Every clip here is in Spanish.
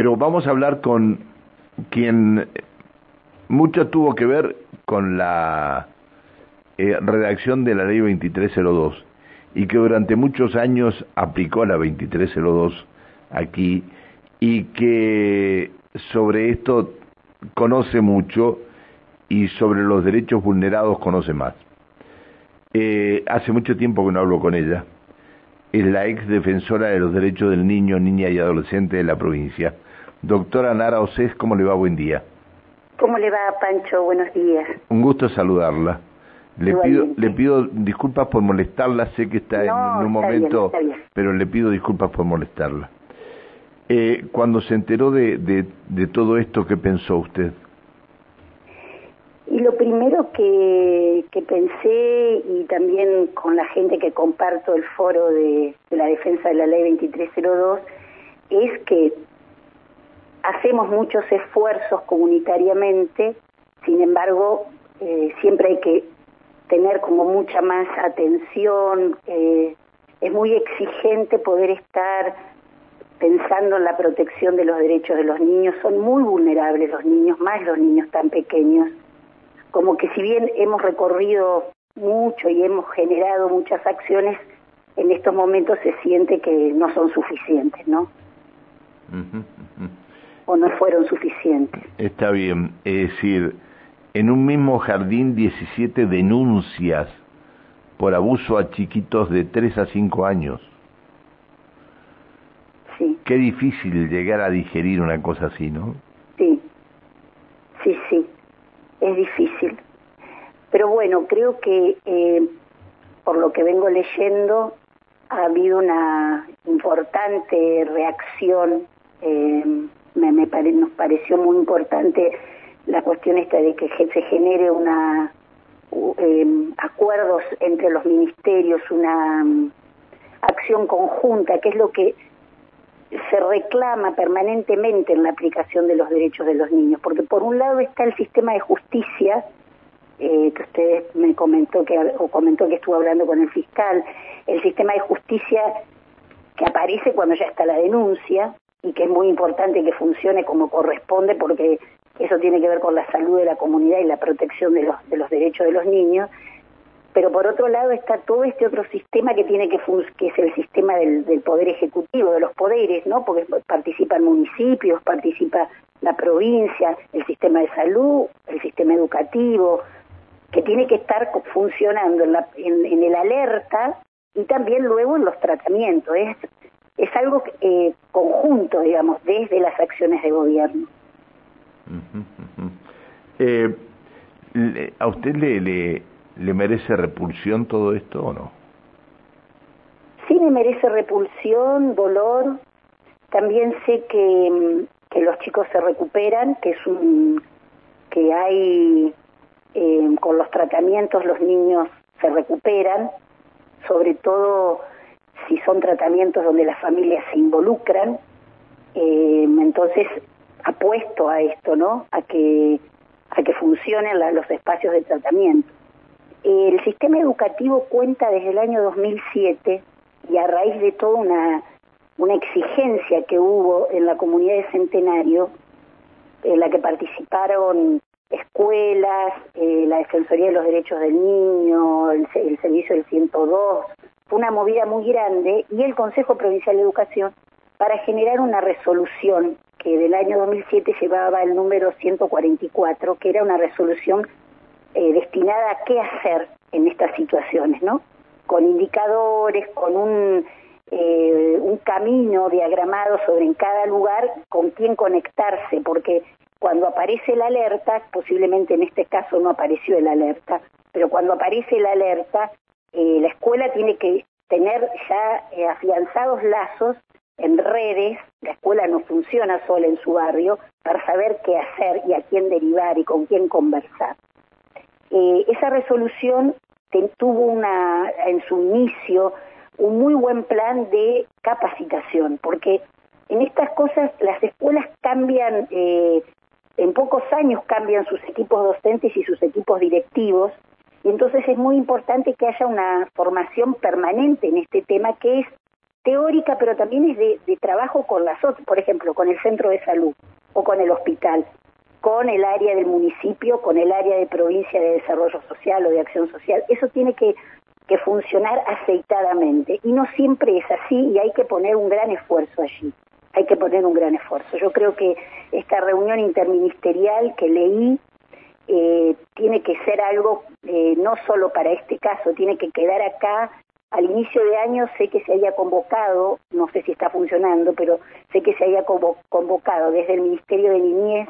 pero vamos a hablar con quien mucho tuvo que ver con la eh, redacción de la ley 2302 y que durante muchos años aplicó la 2302 aquí y que sobre esto conoce mucho y sobre los derechos vulnerados conoce más. Eh, hace mucho tiempo que no hablo con ella. Es la ex defensora de los derechos del niño, niña y adolescente de la provincia. Doctora Nara Osés, ¿cómo le va? Buen día. ¿Cómo le va, Pancho? Buenos días. Un gusto saludarla. Le pido, le pido disculpas por molestarla, sé que está en, un momento, pero le pido disculpas por molestarla. Eh, cuando se enteró de, de, de todo esto, ¿qué pensó usted? Y lo primero que, que, pensé, y también con la gente que comparto el foro de, la defensa de la ley 2302, es que hacemos muchos esfuerzos comunitariamente, sin embargo, eh, siempre hay que tener como mucha más atención, eh, es muy exigente poder estar pensando en la protección de los derechos de los niños, son muy vulnerables los niños, más los niños tan pequeños como que si bien hemos recorrido mucho y hemos generado muchas acciones, en estos momentos se siente que no son suficientes, ¿no? O no fueron suficientes. Está bien, es decir, en un mismo jardín 17 denuncias por abuso a chiquitos de 3 a 5 años. Sí. Qué difícil llegar a digerir una cosa así, ¿no? Sí, sí, sí es difícil. Pero bueno, creo que eh, por lo que vengo leyendo ha habido una importante reacción. Eh, me, me nos pareció muy importante la cuestión esta de que se genere una eh, acuerdos entre los ministerios, una um, acción conjunta, que es lo que se reclama permanentemente en la aplicación de los derechos de los niños, porque por un lado está el sistema de justicia, eh, que usted me comentó que o comentó que estuvo hablando con el fiscal, el sistema de justicia que aparece cuando ya está la denuncia y que es muy importante que funcione como corresponde porque eso tiene que ver con la salud de la comunidad y la protección de los, de los derechos de los niños. Pero por otro lado está todo este otro sistema que tiene que que es el sistema del, poder ejecutivo de los poderes no porque participan municipios participa la provincia el sistema de salud el sistema educativo que tiene que estar funcionando en, la, el alerta y también luego en los tratamientos es algo eh, conjunto digamos desde las acciones de gobierno eh, a usted le, le ¿Le merece repulsión todo esto o no? Sí, me merece repulsión, dolor. También sé que, que los chicos se recuperan, que es un que hay eh, con los tratamientos los niños se recuperan, sobre todo si son tratamientos donde las familias se involucran. Eh, entonces apuesto a esto, ¿no? A que a que funcionen los espacios de tratamiento. El sistema educativo cuenta desde el año 2007 y a raíz de toda una, una exigencia que hubo en la comunidad de Centenario, en la que participaron escuelas, eh, la Defensoría de los Derechos del Niño, el, el Servicio del 102, fue una movida muy grande y el Consejo Provincial de Educación para generar una resolución que del año 2007 llevaba el número 144, que era una resolución eh, destinada a qué hacer en estas situaciones, ¿no? Con indicadores, con un, eh, un camino diagramado sobre en cada lugar con quién conectarse, porque cuando aparece la alerta, posiblemente en este caso no apareció el alerta, pero cuando aparece la alerta, eh, la escuela tiene que tener ya afianzados lazos en redes, la escuela no funciona sola en su barrio, para saber qué hacer y a quién derivar y con quién conversar. Eh, esa resolución tuvo una, en su inicio un muy buen plan de capacitación, porque en estas cosas las escuelas cambian, eh, en pocos años cambian sus equipos docentes y sus equipos directivos, y entonces es muy importante que haya una formación permanente en este tema que es teórica, pero también es de, trabajo con las otras, por ejemplo, con el centro de salud o con el hospital, con el área del municipio, con el área de provincia de desarrollo social o de acción social. Eso tiene que funcionar aceitadamente y no siempre es así y hay que poner un gran esfuerzo allí hay que poner un gran esfuerzo. Yo creo que esta reunión interministerial que leí eh, tiene que ser algo eh, no solo para este caso, tiene que quedar acá. Al inicio de año sé que se haya convocado, no sé si está funcionando, pero sé que se haya convocado desde el Ministerio de Niñez,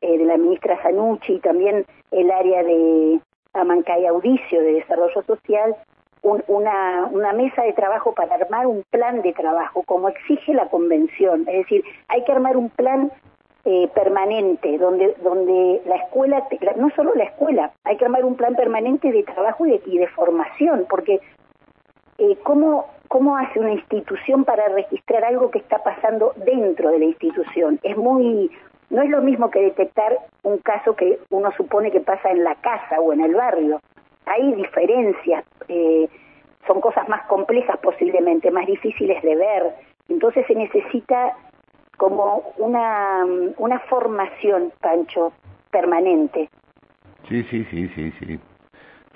eh, de la ministra Sanucci y también el área de Amancay Audicio de Desarrollo Social, una, una mesa de trabajo para armar un plan de trabajo, como exige la convención. Es decir, hay que armar un plan eh, permanente, donde, donde la escuela, no solo la escuela, hay que armar un plan permanente de trabajo y de, y de formación, porque eh, ¿cómo, ¿cómo hace una institución para registrar algo que está pasando dentro de la institución? Es muy, no es lo mismo que detectar un caso que uno supone que pasa en la casa o en el barrio hay diferencias, eh, son cosas más complejas posiblemente, más difíciles de ver. Entonces se necesita como una, una formación, Pancho, permanente. Sí, sí, sí, sí, sí.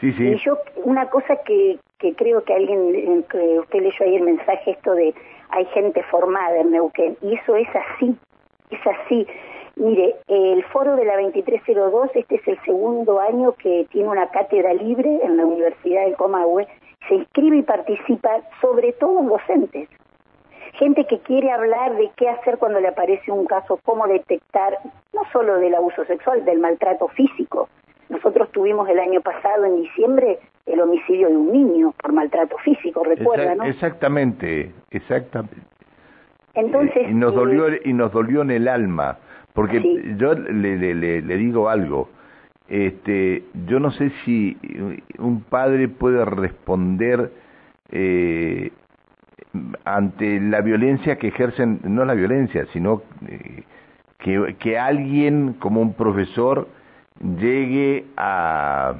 Sí, sí. Y yo, una cosa que, que creo que alguien, que usted leyó ahí el mensaje, esto de hay gente formada en Neuquén, y eso es así, es así. Mire, el foro de la 2302, este es el segundo año que tiene una cátedra libre en la Universidad del Comahue, se inscribe y participa sobre todo docentes. Gente que quiere hablar de qué hacer cuando le aparece un caso, cómo detectar, no solo del abuso sexual, del maltrato físico. Nosotros tuvimos el año pasado, en diciembre, el homicidio de un niño por maltrato físico, recuerda, ¿no? Exactamente, exactamente. Entonces, y nos dolió eh, y nos dolió en el alma porque yo le, le, le, digo algo, este, yo no sé si un padre puede responder eh, ante la violencia que ejercen, no la violencia, sino eh, que, que alguien como un profesor llegue a,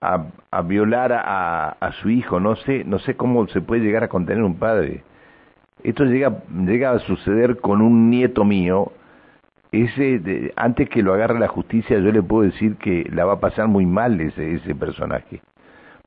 a, a violar a, a, su hijo, no sé, no sé cómo se puede llegar a contener un padre. Esto llega, llega a suceder con un nieto mío, ese, antes que lo agarre la justicia, yo le puedo decir que la va a pasar muy mal ese, ese personaje,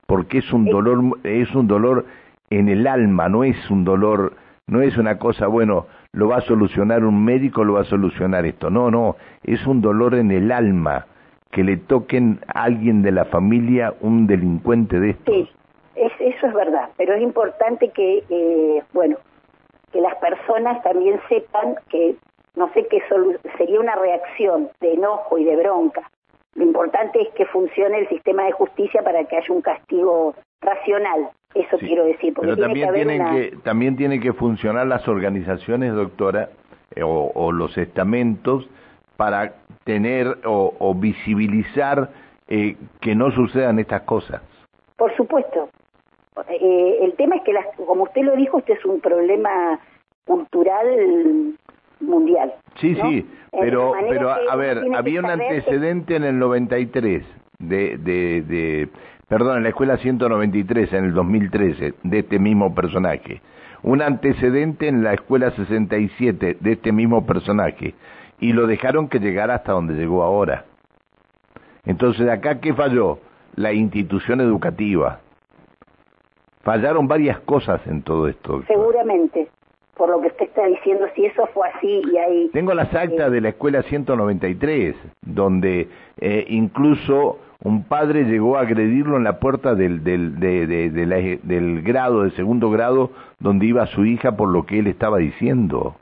porque es un dolor, es un dolor en el alma, no es un dolor, no es una cosa, bueno, lo va a solucionar un médico, lo va a solucionar esto, no, no, es un dolor en el alma, que le toquen a alguien de la familia un delincuente de esto. Sí, eso es verdad, pero es importante que, eh, bueno, que las personas también sepan que no sé qué sería una reacción de enojo y de bronca. Lo importante es que funcione el sistema de justicia para que haya un castigo racional. Eso quiero decir. Pero también, tienen que, también tienen que funcionar las organizaciones, doctora, eh, o, los estamentos para tener o, visibilizar eh, que no sucedan estas cosas. Por supuesto, eh, el tema es que, como usted lo dijo, este es un problema cultural mundial. Sí, sí, pero, pero a ver, había un antecedente en el 93 de, de, de, perdón, en la escuela 193 en el 2013 de este mismo personaje. Un antecedente en la escuela 67 de este mismo personaje. Y lo dejaron que llegara hasta donde llegó ahora. Entonces, acá, ¿qué falló? La institución educativa. Fallaron varias cosas en todo esto. Seguramente, por lo que usted está diciendo, si eso fue así y hay... Tengo las actas de la escuela 193, donde eh, incluso un padre llegó a agredirlo en la puerta del, del, de, de, del grado, de segundo grado, donde iba su hija por lo que él estaba diciendo.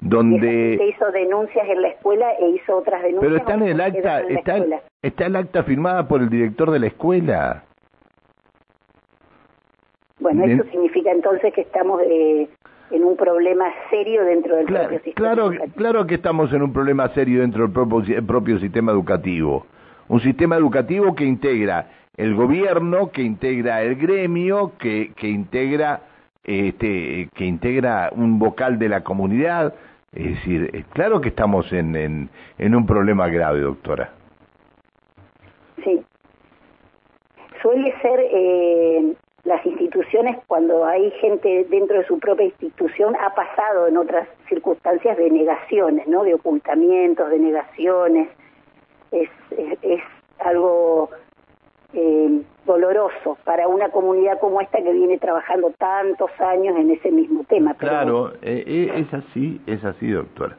Donde... Se hizo denuncias en la escuela e hizo otras denuncias. Pero está en el acta, está, está el acta firmada por el director de la escuela. Bueno, eso significa entonces que estamos eh, en un problema serio dentro del propio sistema claro, Claro que estamos en un problema serio dentro del propio, propio sistema educativo. Un sistema educativo que integra el gobierno, que integra el gremio, que, que integra este, que integra un vocal de la comunidad. Es decir, eh, claro que estamos en, en, en un problema grave, doctora. Sí. Suele ser eh, las instituciones, cuando hay gente dentro de su propia institución, ha pasado en otras circunstancias de negaciones, ¿no? De ocultamientos, de negaciones. Es, es, algo eh, doloroso para una comunidad como esta que viene trabajando tantos años en ese mismo tema. Claro, eh, eh, es así, es así, doctora,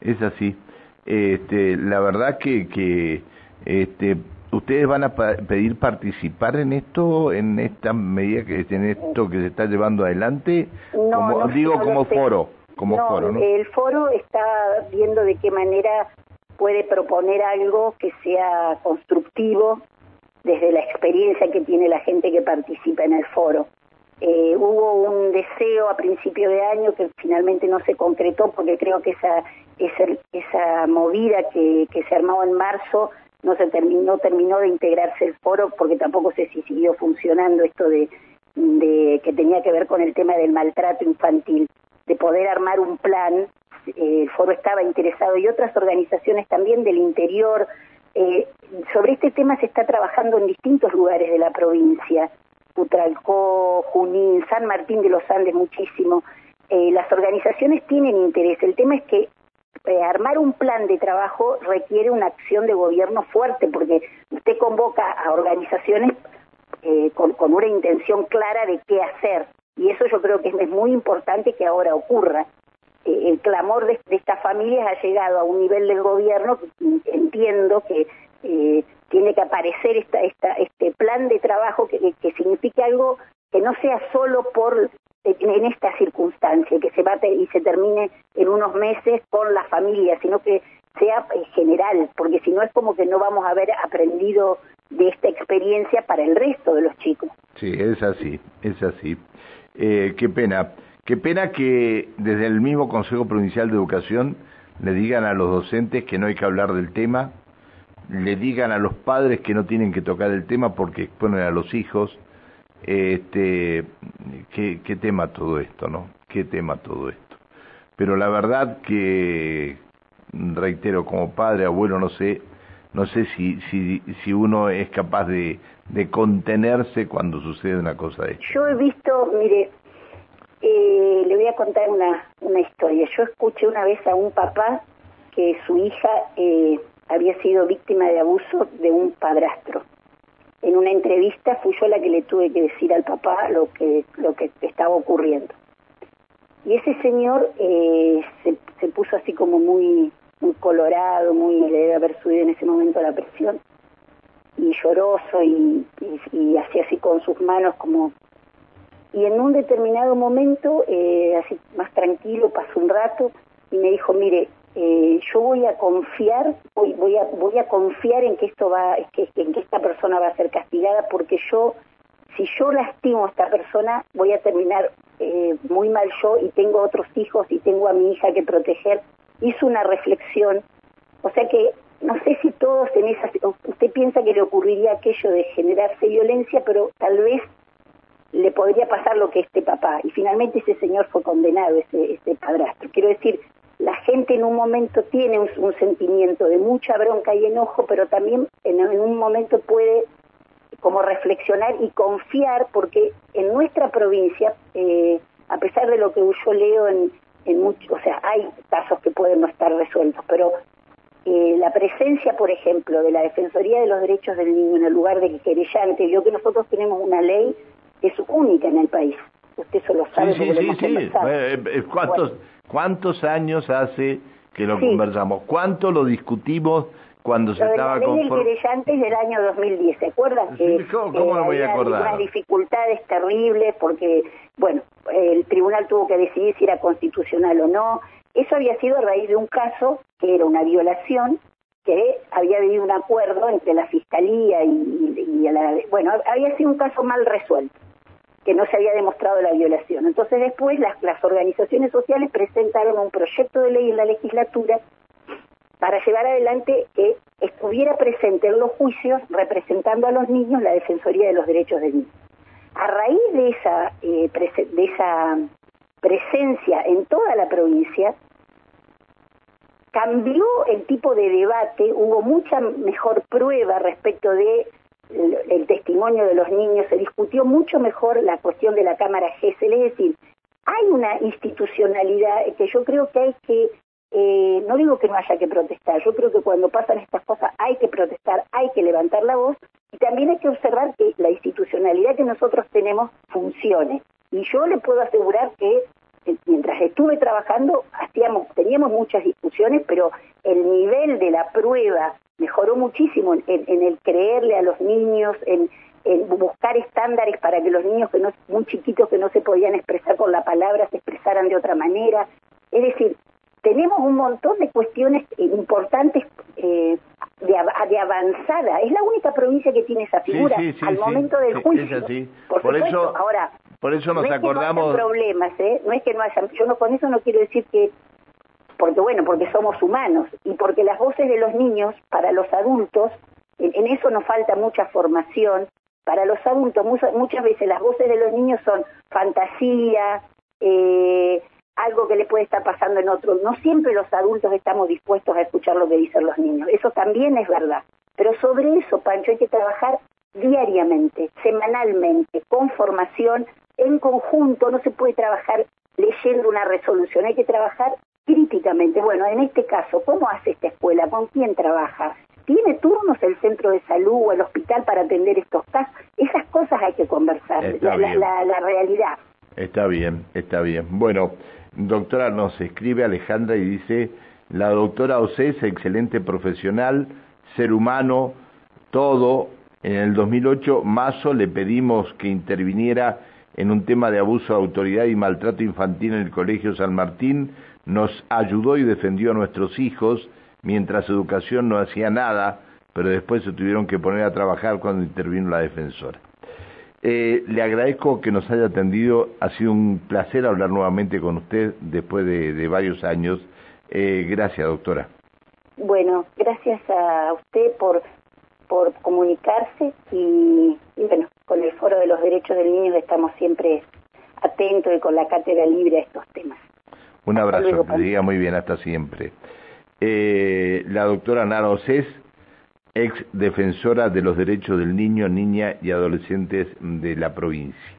es así. Este, la verdad que, que este, ¿Ustedes van a pedir participar en esto, en esta medida que en esto que se está llevando adelante? No, digo como foro, como foro, ¿no? El foro está viendo de qué manera puede proponer algo que sea constructivo desde la experiencia que tiene la gente que participa en el foro. Eh, hubo un deseo a principio de año que finalmente no se concretó porque creo que esa, esa, esa movida que, se armó en marzo no se terminó, terminó de integrarse el foro porque tampoco sé si siguió funcionando esto de, de que tenía que ver con el tema del maltrato infantil, de poder armar un plan, el foro estaba interesado y otras organizaciones también del interior. Eh, sobre este tema se está trabajando en distintos lugares de la provincia, Putralcó, Junín, San Martín de los Andes muchísimo. Eh, las organizaciones tienen interés, el tema es que eh, armar un plan de trabajo requiere una acción de gobierno fuerte, porque usted convoca a organizaciones eh, con, una intención clara de qué hacer. Y eso yo creo que es, muy importante que ahora ocurra. Eh, el clamor de, estas familias ha llegado a un nivel del gobierno que entiendo que tiene que aparecer esta, esta, este plan de trabajo que, que signifique algo que no sea solo por en esta circunstancia, que se va y se termine en unos meses con la familia, sino que sea eh, general, porque si no es como que no vamos a haber aprendido de esta experiencia para el resto de los chicos. Sí, es así, es así. Eh, qué pena, qué pena que desde el mismo Consejo Provincial de Educación le digan a los docentes que no hay que hablar del tema, le digan a los padres que no tienen que tocar el tema porque exponen a los hijos, este, qué, tema todo esto, ¿no? Qué tema todo esto. Pero la verdad que, reitero, como padre, abuelo, no sé, no sé si, si, si uno es capaz de, de contenerse cuando sucede una cosa de esta. Yo he visto, mire, eh, le voy a contar una, una historia. Yo escuché una vez a un papá que su hija eh, había sido víctima de abuso de un padrastro en una entrevista fui yo la que le tuve que decir al papá lo que lo que estaba ocurriendo y ese señor eh, se, se, puso así como muy muy colorado muy le debe haber subido en ese momento la presión y lloroso y, y, hacía así con sus manos como y en un determinado momento eh, así más tranquilo pasó un rato y me dijo mire eh, yo voy a confiar, voy, voy, a, voy a confiar en que esto va, que, en que esta persona va a ser castigada, porque yo, si yo lastimo a esta persona, voy a terminar eh, muy mal yo y tengo otros hijos y tengo a mi hija que proteger. Hizo una reflexión, o sea que no sé si todos en esa, usted piensa que le ocurriría aquello de generarse violencia, pero tal vez le podría pasar lo que este papá. Y finalmente ese señor fue condenado, ese, ese padrastro. Quiero decir, la gente en un momento tiene un, sentimiento de mucha bronca y enojo, pero también en, un momento puede como reflexionar y confiar, porque en nuestra provincia, eh, a pesar de lo que yo leo en, en muchos, o sea, hay casos que pueden no estar resueltos, pero eh, la presencia, por ejemplo, de la Defensoría de los Derechos del Niño en el lugar de querellante, yo que nosotros tenemos una ley es única en el país. Usted eso lo sabe. Sí, sí, sí, sí. Eh, ¿Cuántos? ¿Cuántos años hace que lo conversamos? ¿Cuánto lo discutimos cuando se estaba con... La ley del del año 2010, ¿se acuerdan? que, ¿Cómo no voy a acordar? unas dificultades terribles porque, bueno, el tribunal tuvo que decidir si era constitucional o no. Eso había sido a raíz de un caso que era una violación que había habido un acuerdo entre la fiscalía y, y la, bueno, había sido un caso mal resuelto que no se había demostrado la violación. Entonces después las, organizaciones sociales presentaron un proyecto de ley en la legislatura para llevar adelante que estuviera presente en los juicios representando a los niños la Defensoría de los Derechos del Niño. A raíz de esa, eh, de esa presencia en toda la provincia, cambió el tipo de debate, hubo mucha mejor prueba respecto de el, testimonio de los niños, se discutió mucho mejor la cuestión de la Cámara GESEL, es decir, hay una institucionalidad que yo creo que hay que, eh, no digo que no haya que protestar, yo creo que cuando pasan estas cosas hay que protestar, hay que levantar la voz y también hay que observar que la institucionalidad que nosotros tenemos funcione. Y yo le puedo asegurar que eh, mientras estuve trabajando teníamos muchas discusiones, pero el nivel de la prueba mejoró muchísimo en, el creerle a los niños, en, buscar estándares para que los niños que no, muy chiquitos que no se podían expresar con la palabra se expresaran de otra manera. Es decir, tenemos un montón de cuestiones eh, importantes eh, de, de, avanzada. Es la única provincia que tiene esa figura al momento del juicio. Por, eso, ahora, por eso nos no acordamos. Que no problemas, ¿eh? No es que no haya. Yo no con eso no quiero decir que porque bueno, porque somos humanos y porque las voces de los niños para los adultos, en, eso nos falta mucha formación, para los adultos muchas, veces las voces de los niños son fantasía, eh, algo que le puede estar pasando en otro. No siempre los adultos estamos dispuestos a escuchar lo que dicen los niños, eso también es verdad. Pero sobre eso, Pancho, hay que trabajar diariamente, semanalmente, con formación, en conjunto, no se puede trabajar leyendo una resolución, hay que trabajar críticamente. Bueno, en este caso, ¿cómo hace esta escuela? ¿Con quién trabaja? ¿Tiene turnos el centro de salud o el hospital para atender estos casos? Esas cosas hay que conversar, la, la, realidad. Está bien, está bien. Bueno, doctora, nos escribe Alejandra y dice, la doctora Osés, excelente profesional, ser humano, todo. En el 2008, Mazo le pedimos que interviniera en un tema de abuso de autoridad y maltrato infantil en el Colegio San Martín nos ayudó y defendió a nuestros hijos mientras educación no hacía nada, pero después se tuvieron que poner a trabajar cuando intervino la defensora. Eh, le agradezco que nos haya atendido, ha sido un placer hablar nuevamente con usted después de, varios años. Eh, gracias, doctora. Bueno, gracias a usted por, comunicarse y bueno, con el Foro de los Derechos del Niño estamos siempre atentos y con la cátedra libre a estos temas. Un abrazo, que diga muy bien, hasta siempre. Eh, la doctora Nara Océs, ex defensora de los derechos del niño, niña y adolescentes de la provincia.